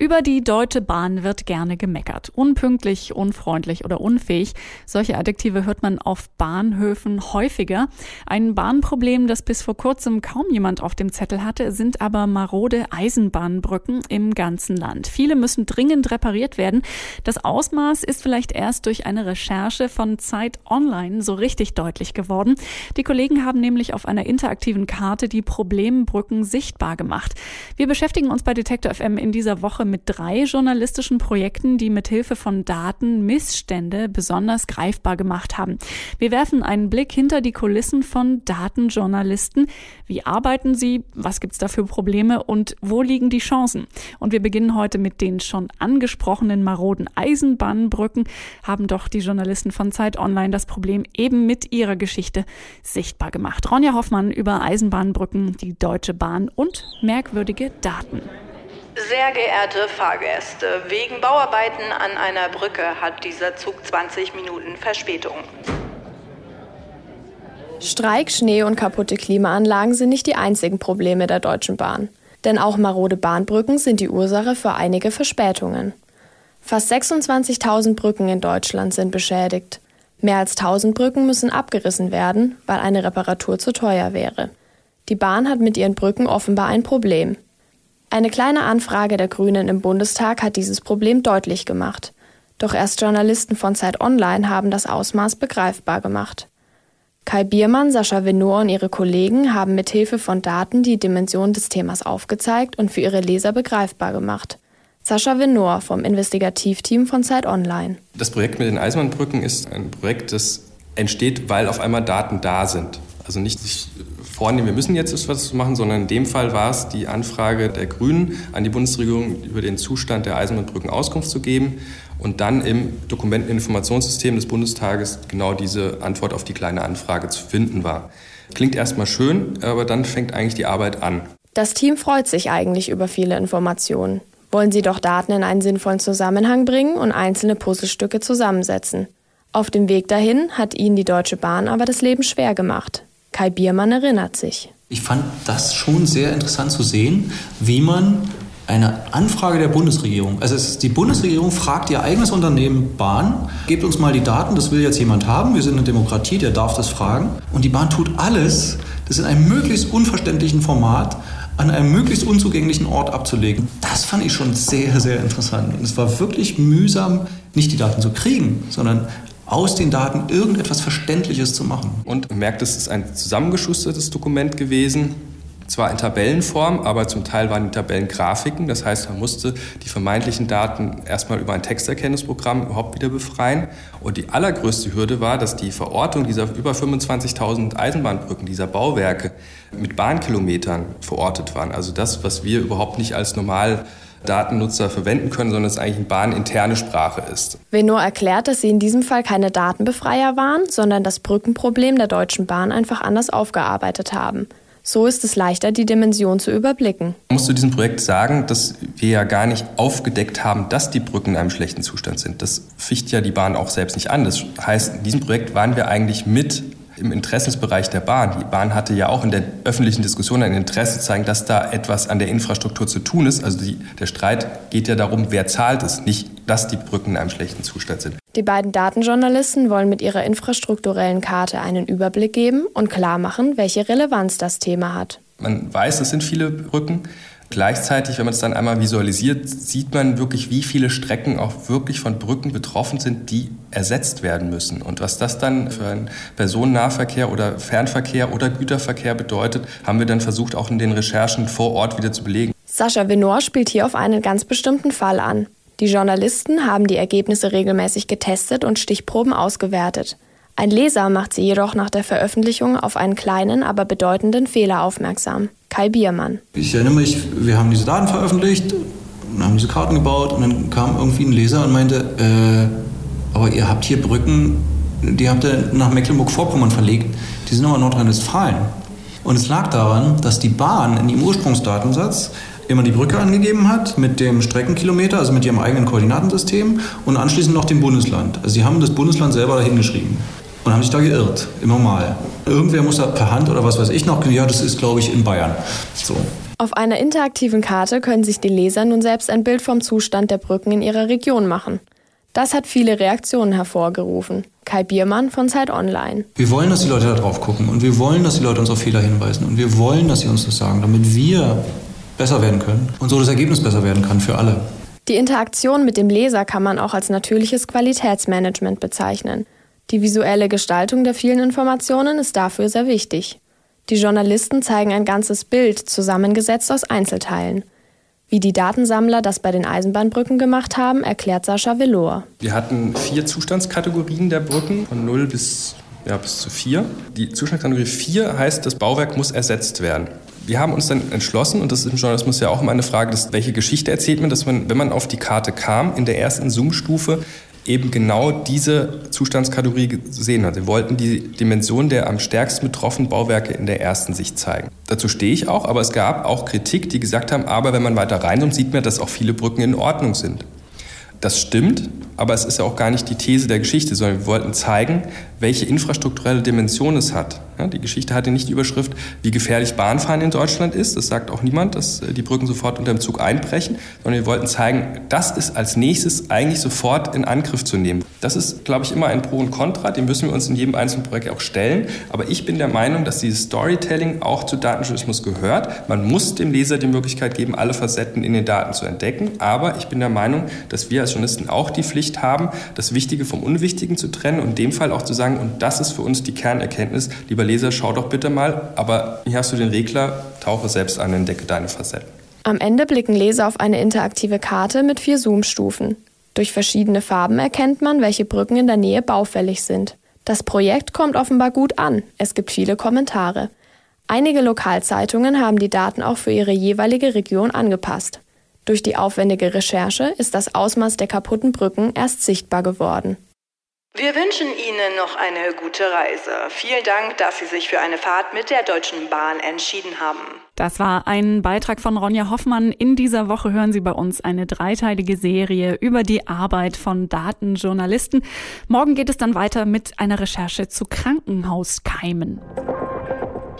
Über die Deutsche Bahn wird gerne gemeckert. Unpünktlich, unfreundlich oder unfähig. Solche Adjektive hört man auf Bahnhöfen häufiger. Ein Bahnproblem, das bis vor kurzem kaum jemand auf dem Zettel hatte, sind aber marode Eisenbahnbrücken im ganzen Land. Viele müssen dringend repariert werden. Das Ausmaß ist vielleicht erst durch eine Recherche von Zeit Online so richtig deutlich geworden. Die Kollegen haben nämlich auf einer interaktiven Karte die Problembrücken sichtbar gemacht. Wir beschäftigen uns bei Detektor FM in dieser Woche mit drei journalistischen Projekten, die mit Hilfe von Daten Missstände besonders greifbar gemacht haben. Wir werfen einen Blick hinter die Kulissen von Datenjournalisten. Wie arbeiten sie? Was gibt's da für Probleme? Und wo liegen die Chancen? Und wir beginnen heute mit den schon angesprochenen maroden Eisenbahnbrücken. Haben doch die Journalisten von Zeit Online das Problem eben mit ihrer Geschichte sichtbar gemacht. Ronja Hoffmann über Eisenbahnbrücken, die Deutsche Bahn und merkwürdige Daten. Sehr geehrte Fahrgäste, wegen Bauarbeiten an einer Brücke hat dieser Zug 20 Minuten Verspätung. Streik, Schnee und kaputte Klimaanlagen sind nicht die einzigen Probleme der Deutschen Bahn. Denn auch marode Bahnbrücken sind die Ursache für einige Verspätungen. Fast 26.000 Brücken in Deutschland sind beschädigt. Mehr als 1000 Brücken müssen abgerissen werden, weil eine Reparatur zu teuer wäre. Die Bahn hat mit ihren Brücken offenbar ein Problem. Eine kleine Anfrage der Grünen im Bundestag hat dieses Problem deutlich gemacht. Doch erst Journalisten von Zeit Online haben das Ausmaß begreifbar gemacht. Kai Biermann, Sascha Venor und ihre Kollegen haben mit Hilfe von Daten die Dimension des Themas aufgezeigt und für ihre Leser begreifbar gemacht. Sascha Venor vom Investigativteam von Zeit Online. Das Projekt mit den Eisenbahnbrücken ist ein Projekt, das entsteht, weil auf einmal Daten da sind. Also nicht sich vornehmen, wir müssen jetzt etwas machen, sondern in dem Fall war es die Anfrage der Grünen an die Bundesregierung, über den Zustand der Eisenbahnbrücken Auskunft zu geben und dann im Dokumenteninformationssystem des Bundestages genau diese Antwort auf die kleine Anfrage zu finden war. Klingt erstmal schön, aber dann fängt eigentlich die Arbeit an. Das Team freut sich eigentlich über viele Informationen. Wollen sie doch Daten in einen sinnvollen Zusammenhang bringen und einzelne Puzzlestücke zusammensetzen. Auf dem Weg dahin hat ihnen die Deutsche Bahn aber das Leben schwer gemacht. Kai Biermann erinnert sich. Ich fand das schon sehr interessant zu sehen, wie man eine Anfrage der Bundesregierung. Also die Bundesregierung fragt ihr eigenes Unternehmen Bahn, gebt uns mal die Daten, das will jetzt jemand haben, wir sind eine Demokratie, der darf das fragen. Und die Bahn tut alles, das in einem möglichst unverständlichen Format an einem möglichst unzugänglichen Ort abzulegen. Das fand ich schon sehr, sehr interessant. Und es war wirklich mühsam, nicht die Daten zu kriegen, sondern aus den Daten irgendetwas Verständliches zu machen. Und merkt, es ist ein zusammengeschustertes Dokument gewesen, zwar in Tabellenform, aber zum Teil waren die Tabellen Grafiken. Das heißt, man musste die vermeintlichen Daten erstmal über ein Texterkennungsprogramm überhaupt wieder befreien. Und die allergrößte Hürde war, dass die Verortung dieser über 25.000 Eisenbahnbrücken, dieser Bauwerke mit Bahnkilometern verortet waren. Also das, was wir überhaupt nicht als normal Datennutzer verwenden können, sondern es eigentlich eine bahninterne Sprache ist. Venor erklärt, dass sie in diesem Fall keine Datenbefreier waren, sondern das Brückenproblem der Deutschen Bahn einfach anders aufgearbeitet haben. So ist es leichter, die Dimension zu überblicken. Ich muss zu diesem Projekt sagen, dass wir ja gar nicht aufgedeckt haben, dass die Brücken in einem schlechten Zustand sind. Das ficht ja die Bahn auch selbst nicht an. Das heißt, in diesem Projekt waren wir eigentlich mit im Interessensbereich der Bahn. Die Bahn hatte ja auch in der öffentlichen Diskussion ein Interesse zu zeigen, dass da etwas an der Infrastruktur zu tun ist. Also die, der Streit geht ja darum, wer zahlt es, nicht, dass die Brücken in einem schlechten Zustand sind. Die beiden Datenjournalisten wollen mit ihrer infrastrukturellen Karte einen Überblick geben und klar machen, welche Relevanz das Thema hat. Man weiß, es sind viele Brücken. Gleichzeitig, wenn man es dann einmal visualisiert, sieht man wirklich, wie viele Strecken auch wirklich von Brücken betroffen sind, die ersetzt werden müssen. Und was das dann für einen Personennahverkehr oder Fernverkehr oder Güterverkehr bedeutet, haben wir dann versucht, auch in den Recherchen vor Ort wieder zu belegen. Sascha Venor spielt hier auf einen ganz bestimmten Fall an. Die Journalisten haben die Ergebnisse regelmäßig getestet und Stichproben ausgewertet. Ein Leser macht sie jedoch nach der Veröffentlichung auf einen kleinen, aber bedeutenden Fehler aufmerksam. Kai Biermann. Ich erinnere mich, wir haben diese Daten veröffentlicht und haben diese Karten gebaut und dann kam irgendwie ein Leser und meinte, äh, aber ihr habt hier Brücken, die habt ihr nach Mecklenburg-Vorpommern verlegt, die sind aber Nordrhein-Westfalen. Und es lag daran, dass die Bahn in ihrem Ursprungsdatensatz immer die Brücke angegeben hat mit dem Streckenkilometer, also mit ihrem eigenen Koordinatensystem und anschließend noch dem Bundesland. Also sie haben das Bundesland selber dahin geschrieben und haben sich da geirrt, immer mal. irgendwer muss da per Hand oder was weiß ich noch, ja, das ist, glaube ich, in Bayern. So. Auf einer interaktiven Karte können sich die Leser nun selbst ein Bild vom Zustand der Brücken in ihrer Region machen. Das hat viele Reaktionen hervorgerufen. Kai Biermann von Zeit Online. Wir wollen, dass die Leute da drauf gucken und wir wollen, dass die Leute uns auf Fehler hinweisen und wir wollen, dass sie uns das sagen, damit wir besser werden können und so das Ergebnis besser werden kann für alle. Die Interaktion mit dem Leser kann man auch als natürliches Qualitätsmanagement bezeichnen. Die visuelle Gestaltung der vielen Informationen ist dafür sehr wichtig. Die Journalisten zeigen ein ganzes Bild, zusammengesetzt aus Einzelteilen. Wie die Datensammler das bei den Eisenbahnbrücken gemacht haben, erklärt Sascha Velour. Wir hatten vier Zustandskategorien der Brücken, von 0 bis, ja, bis zu 4. Die Zustandskategorie 4 heißt, das Bauwerk muss ersetzt werden. Wir haben uns dann entschlossen, und das ist im Journalismus ja auch immer eine Frage, dass, welche Geschichte erzählt man, dass man, wenn man auf die Karte kam, in der ersten Zoom-Stufe eben genau diese Zustandskategorie gesehen hat. Sie wollten die Dimension der am stärksten betroffenen Bauwerke in der ersten Sicht zeigen. Dazu stehe ich auch, aber es gab auch Kritik, die gesagt haben, aber wenn man weiter reinzoomt, sieht man, dass auch viele Brücken in Ordnung sind. Das stimmt, aber es ist ja auch gar nicht die These der Geschichte, sondern wir wollten zeigen, welche infrastrukturelle Dimension es hat. Ja, die Geschichte hatte nicht die Überschrift, wie gefährlich Bahnfahren in Deutschland ist. Das sagt auch niemand, dass äh, die Brücken sofort unter dem Zug einbrechen, sondern wir wollten zeigen, das ist als nächstes eigentlich sofort in Angriff zu nehmen. Das ist, glaube ich, immer ein Pro und Contra, dem müssen wir uns in jedem einzelnen Projekt auch stellen. Aber ich bin der Meinung, dass dieses Storytelling auch zu Datenjournalismus gehört. Man muss dem Leser die Möglichkeit geben, alle Facetten in den Daten zu entdecken. Aber ich bin der Meinung, dass wir als Journalisten auch die Pflicht haben, das Wichtige vom Unwichtigen zu trennen und in dem Fall auch zu sagen, und das ist für uns die Kernerkenntnis, lieber Leser, schau doch bitte mal, aber hier hast du den Regler, tauche selbst an, entdecke deine Facetten. Am Ende blicken Leser auf eine interaktive Karte mit vier Zoom-Stufen. Durch verschiedene Farben erkennt man, welche Brücken in der Nähe baufällig sind. Das Projekt kommt offenbar gut an. Es gibt viele Kommentare. Einige Lokalzeitungen haben die Daten auch für ihre jeweilige Region angepasst. Durch die aufwendige Recherche ist das Ausmaß der kaputten Brücken erst sichtbar geworden. Wir wünschen Ihnen noch eine gute Reise. Vielen Dank, dass Sie sich für eine Fahrt mit der Deutschen Bahn entschieden haben. Das war ein Beitrag von Ronja Hoffmann. In dieser Woche hören Sie bei uns eine dreiteilige Serie über die Arbeit von Datenjournalisten. Morgen geht es dann weiter mit einer Recherche zu Krankenhauskeimen.